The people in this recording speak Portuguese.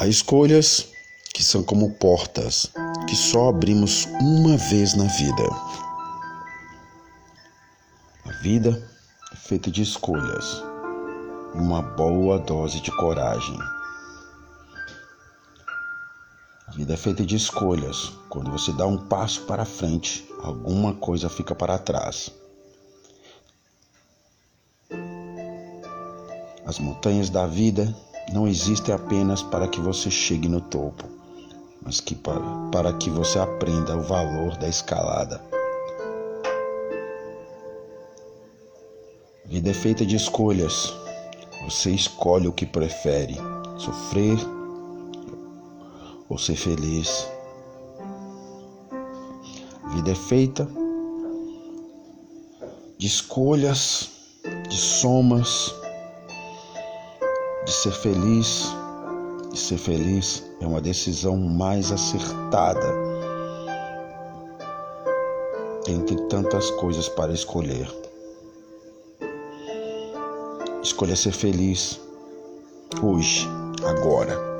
Há escolhas que são como portas que só abrimos uma vez na vida. A vida é feita de escolhas e uma boa dose de coragem. A vida é feita de escolhas. Quando você dá um passo para frente, alguma coisa fica para trás. As montanhas da vida não existem apenas para que você chegue no topo, mas que para, para que você aprenda o valor da escalada. Vida é feita de escolhas. Você escolhe o que prefere: sofrer ou ser feliz. Vida é feita de escolhas, de somas de ser feliz. E ser feliz é uma decisão mais acertada entre tantas coisas para escolher. Escolha ser feliz hoje, agora.